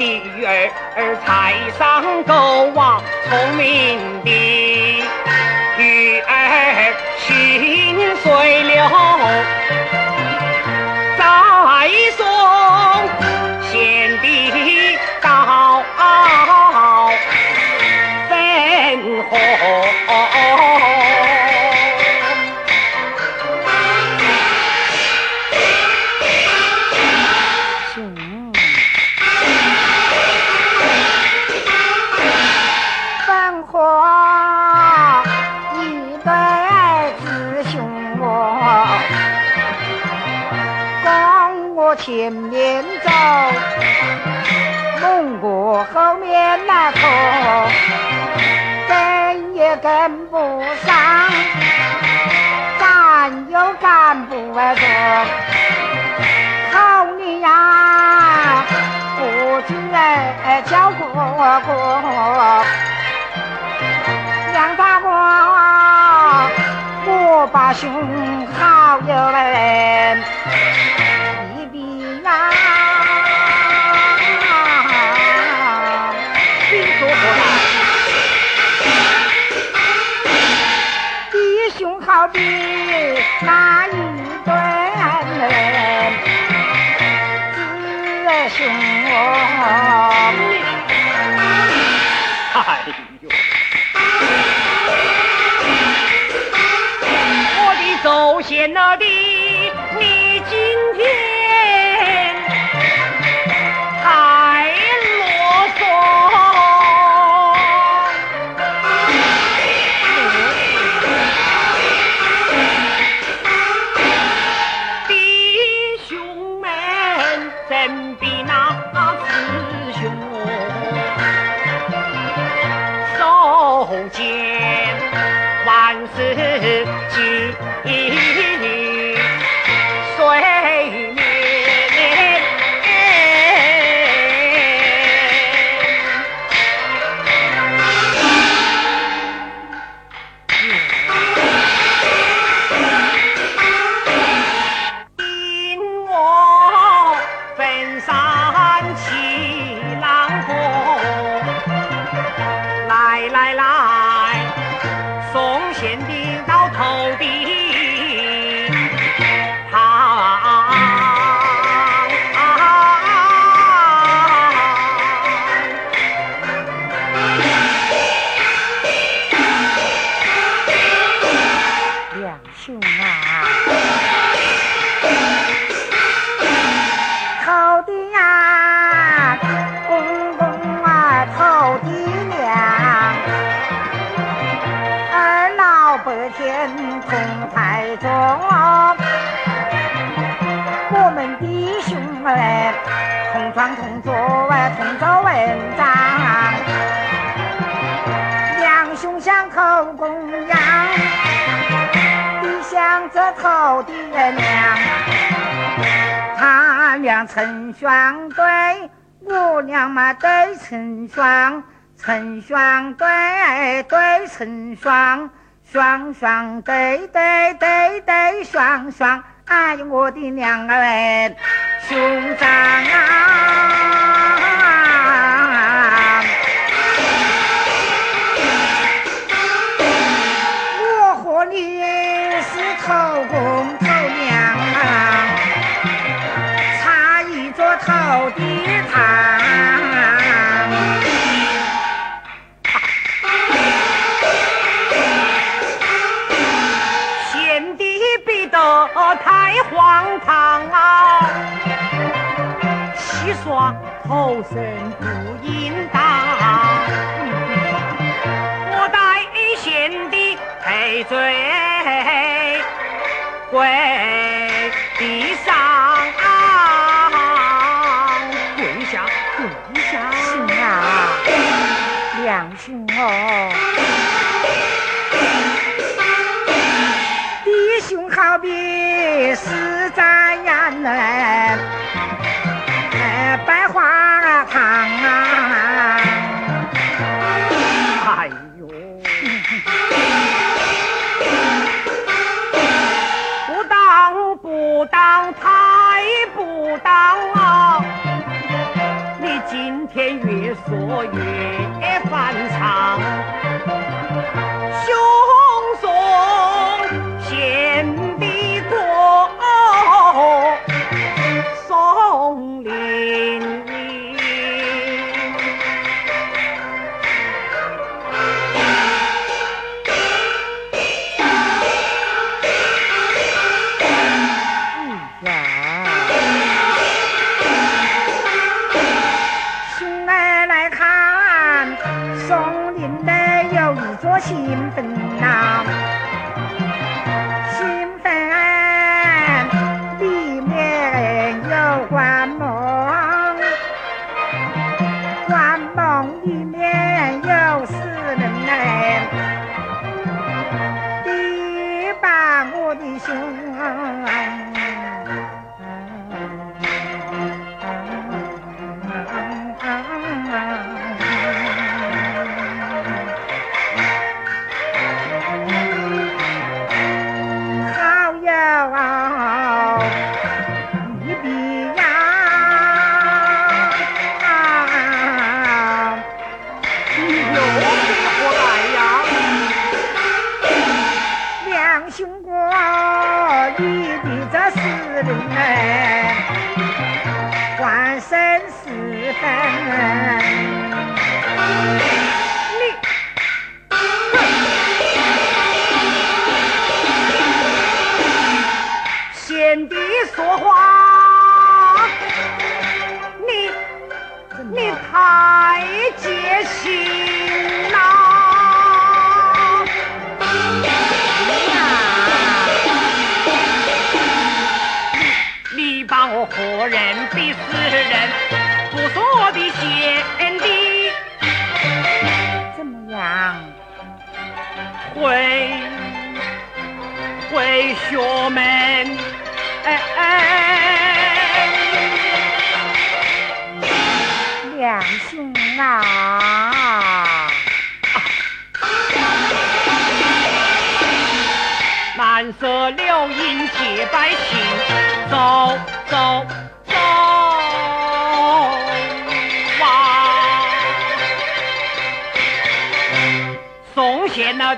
的女儿才上够王，聪明的女儿心碎了。前面走，蒙古后面来拖，跟也跟不上，咱又赶不住。好你呀，不知哎叫哥哥，杨大哥，我把兄好友嘞。比那姐姐两性啊。成双对，我俩嘛对成双，成双对对成双，双双对对对对双双，哎呦我的两个人兄长啊！后生不应当，我待贤弟赔罪跪地上。跪下跪下兄哦，弟兄好比是啊蓝色柳荫洁白行走走走啊送献的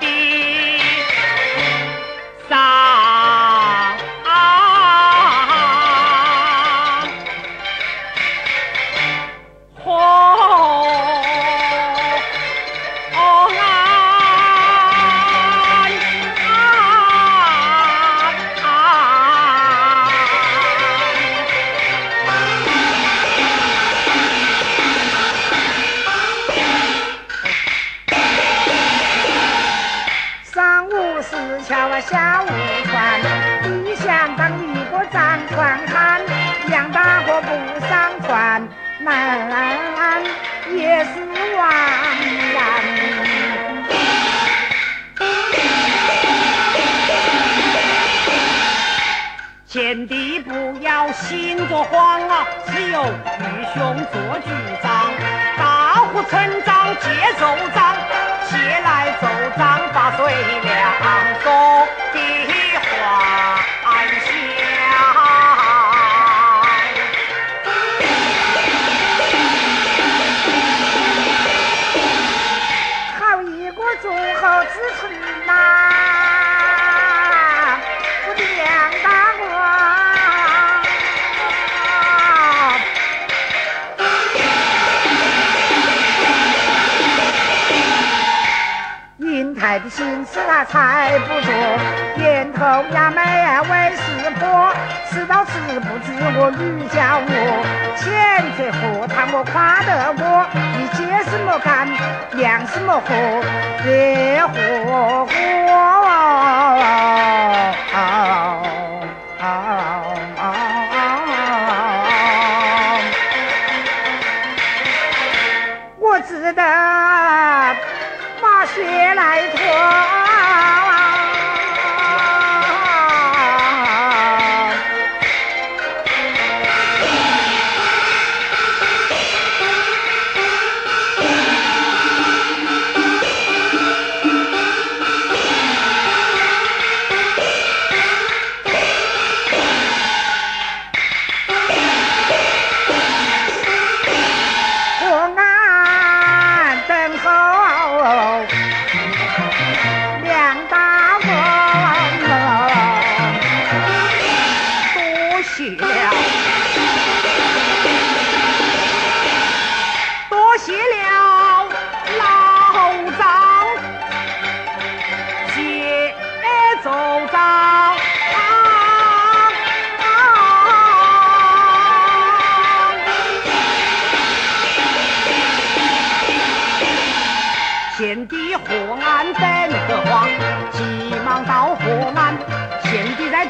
心着慌啊，只有愚兄做局长，大呼村长接奏章，借来奏章把水凉，他猜不着，点头呀眉啊为识破，知道知不知我女叫我，千岁何谈我夸得我，你接什么干，酿什么喝，热火火，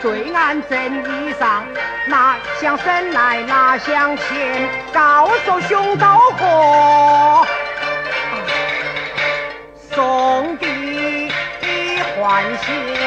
对岸整衣裳，拿向身来拿向前，高手兄到河，送弟还乡。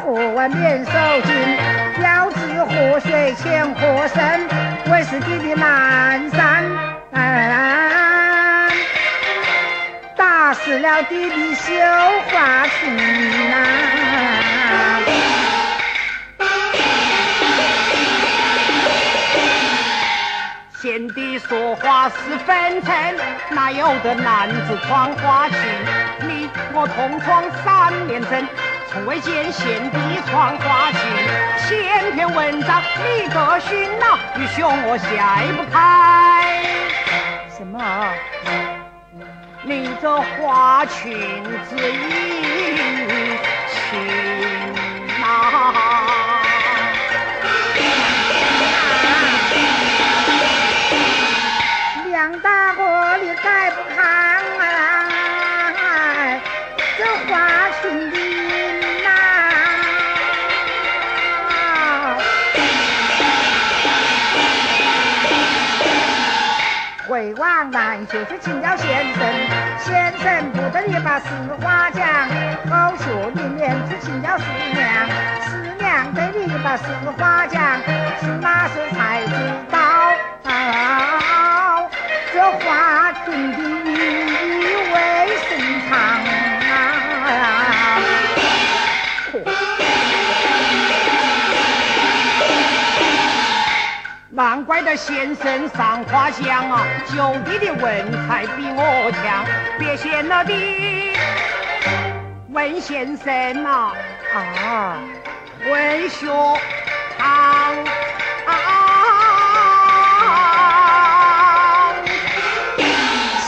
河湾免受惊，要知河水浅河深，为是弟的南山，打湿了弟的绣花裙呐。贤弟说话是分寸，哪有的男子穿花裙？你我同窗三年整。从未见贤弟穿花裙，千篇文章你个熏呐，愚兄我解不开。什么？你这花裙子一情呐，往南就是请教先生，先生不得已把实话讲，好学里面去请教师娘，师娘对你把实话讲，是那时才知道，这花裙的难怪的先生赏花香啊，九弟的文采比我强，别嫌了的文先生呐，啊，文学堂。啊，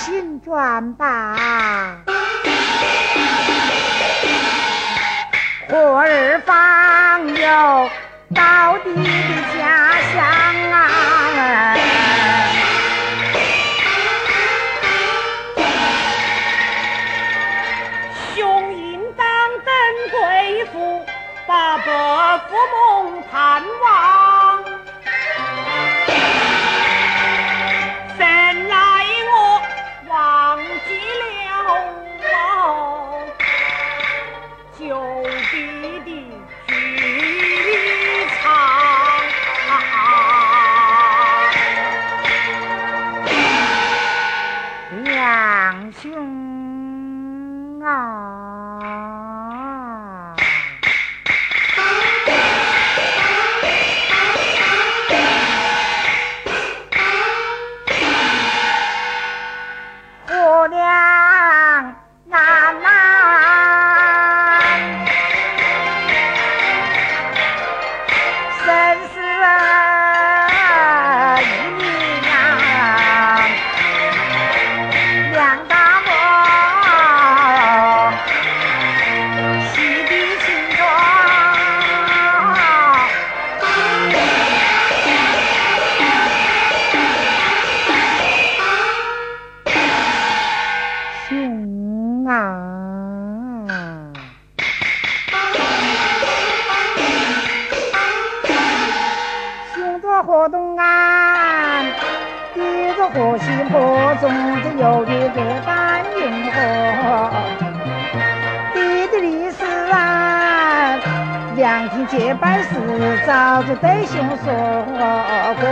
请转吧，活儿方有到底的河东岸一个河西坡种着有一个丹硬河你的历史啊两天结拜时早就对兄说过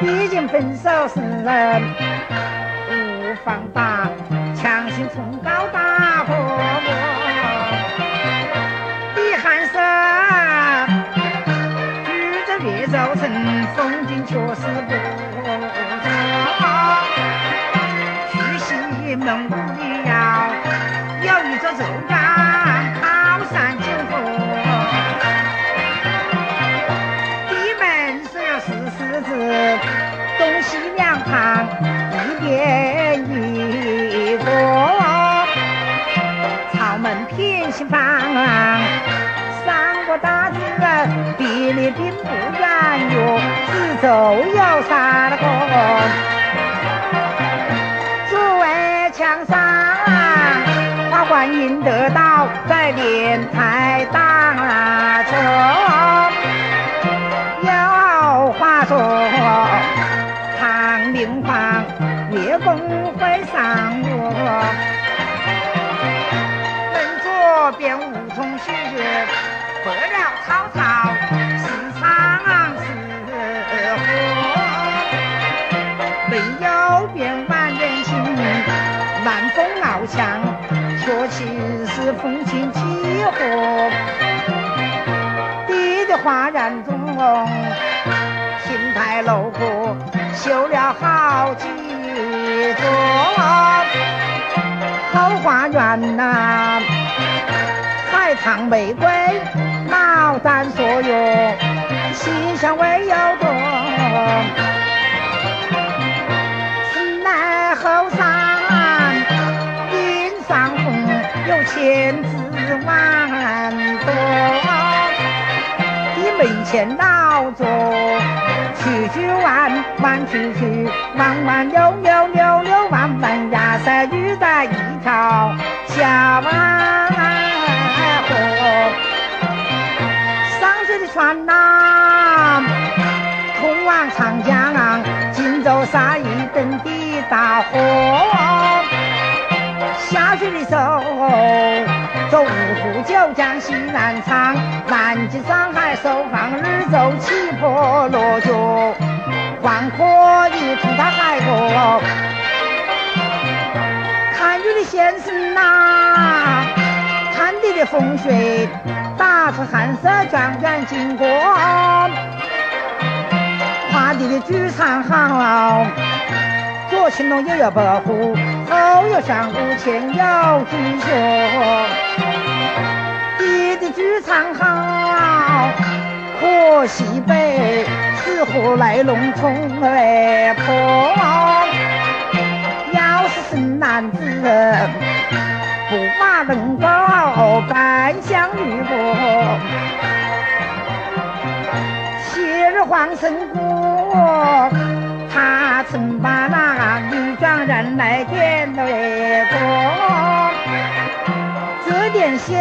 已经分手时无妨吧强行冲高大门五里窑，有一座周家靠山景河。地门是有四十字，东西两旁一边一个。朝门偏西方，三个大字离你并不远哟，四周有三个。得道在莲台当中。有话说，唐明皇月宫会上我，门左边梧桐树，破了草草，时常是火。门右边万人行，万峰翱翔，确其是风情几何。地的花园中，亭台楼阁修了好几座，后花园呐、海棠玫瑰牡丹所有，馨香味又多。有千枝万朵。你门前老坐，曲曲弯弯曲曲，弯弯扭扭扭扭弯弯，呀塞雨在一条小弯河。上水的船呐、通往长江，荆州沙一等的大河。下水的时候，走五湖九江西南昌，南京上海首航日走起坡落脚，黄河一通到海河。看雨的先生呐、看你的风水，打出寒色转转经过。花地的剧场行，左青龙右有白虎，后有上古前有弟兄，爹爹居藏好。可惜被伺候来龙冲，未破。要是生男子，不把门高敢向玉门。昔日皇城故。他曾把那女庄人来点对过。这点修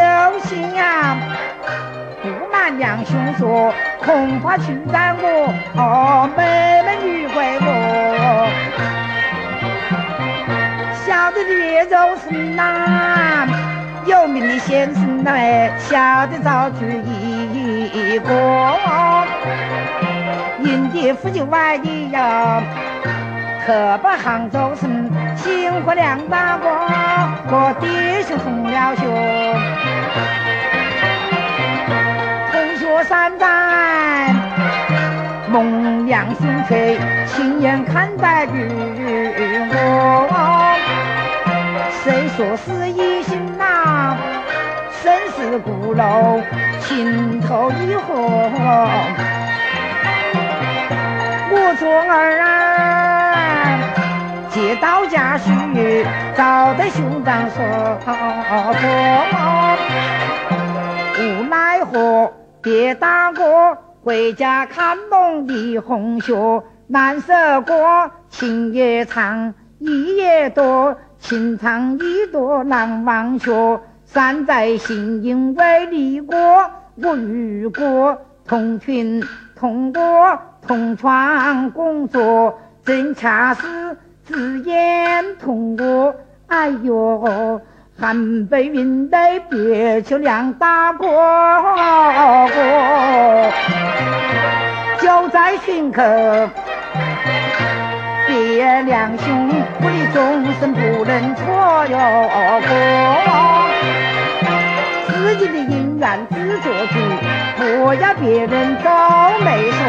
行啊，不瞒两兄说，恐怕取代我哦，妹妹女归我。晓得的越州城呐，有名的先生呐，晓得早去一个。营地富就外地呀，可把杭州城幸福两大哥，我弟兄同了学，同学三代，梦亮心垂，亲眼看待于我。谁说是一心呐？生死古楼，情投意合。我做儿啊，接到家婿，找得兄长说无奈何，别大哥回家看梦的红雪，难舍过情也长，意也多，情长意多难忘却。山在心，因为离过，我与过同群同过同床共坐，正恰是只眼同我。哎呦，寒北云来别求两大哥，就在心口，别两兄。我的终身不能错哟过。自己的姻缘自做主，不要别人走没说。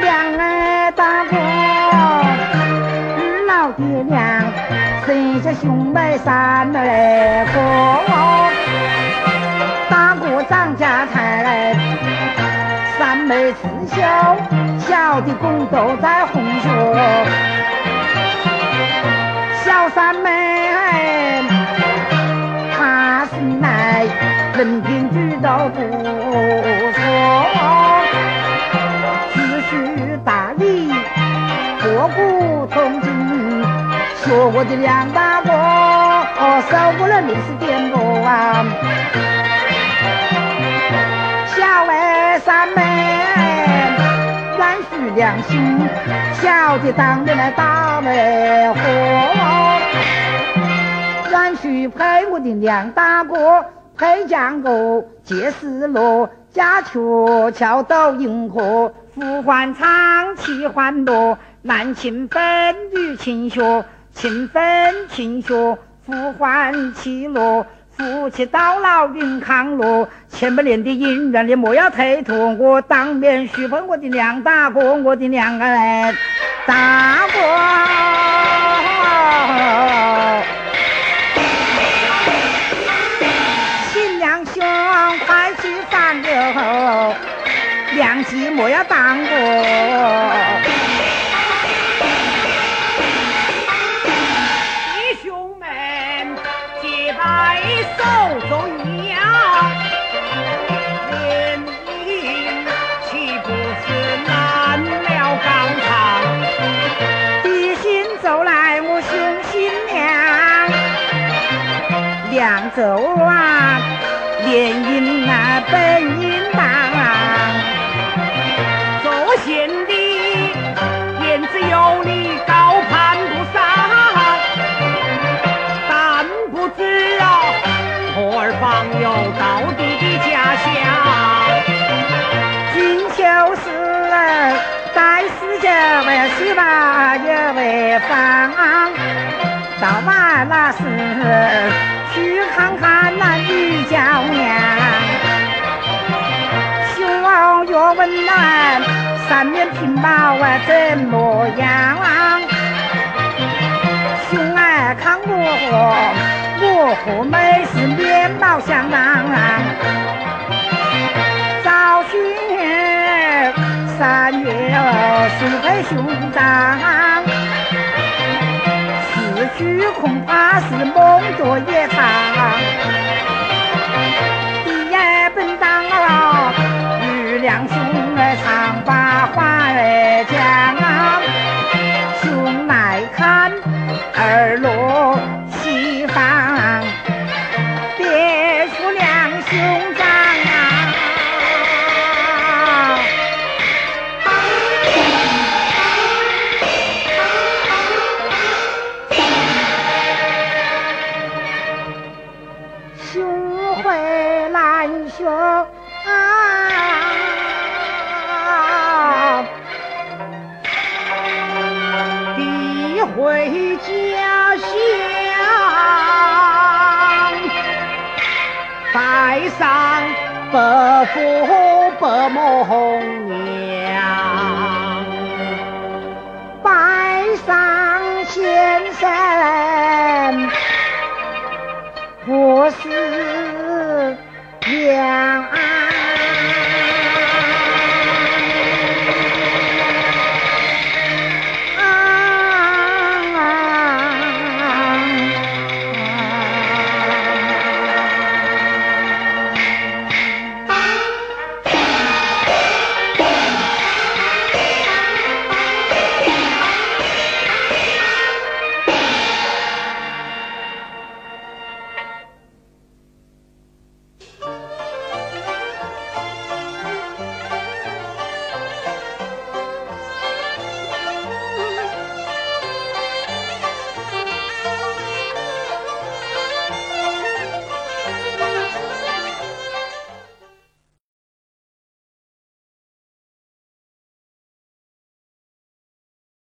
两儿大哥，二老爹娘，生下兄妹三儿个。大哥张家财，三妹刺绣，小的工都在红学。小三妹。人品举都不错，知书达理，博古通今，学我的梁大哥，受过了历史颠簸啊。小外三妹，愿许良心，小的当年来打媒婆，愿许陪我的梁大哥。配将歌，借丝罗，家鹊桥到银河，呼唤唱起欢乐，男情分女情学，情分情学，呼唤起乐，夫妻到老云康乐，千百年的姻缘你莫要推脱，我当面许配我的两大哥，我的两个大哥。良机莫要耽误，弟兄们结拜手作揖，联姻岂不是难了纲常？弟兄走来我兄新娘，两走啊，联姻到晚那时去看看那女娇娘，胸越温暖。三面屏保啊怎么样？兄儿看我我和妹是面貌相当。早去三月是配兄长，虚空怕是梦多一场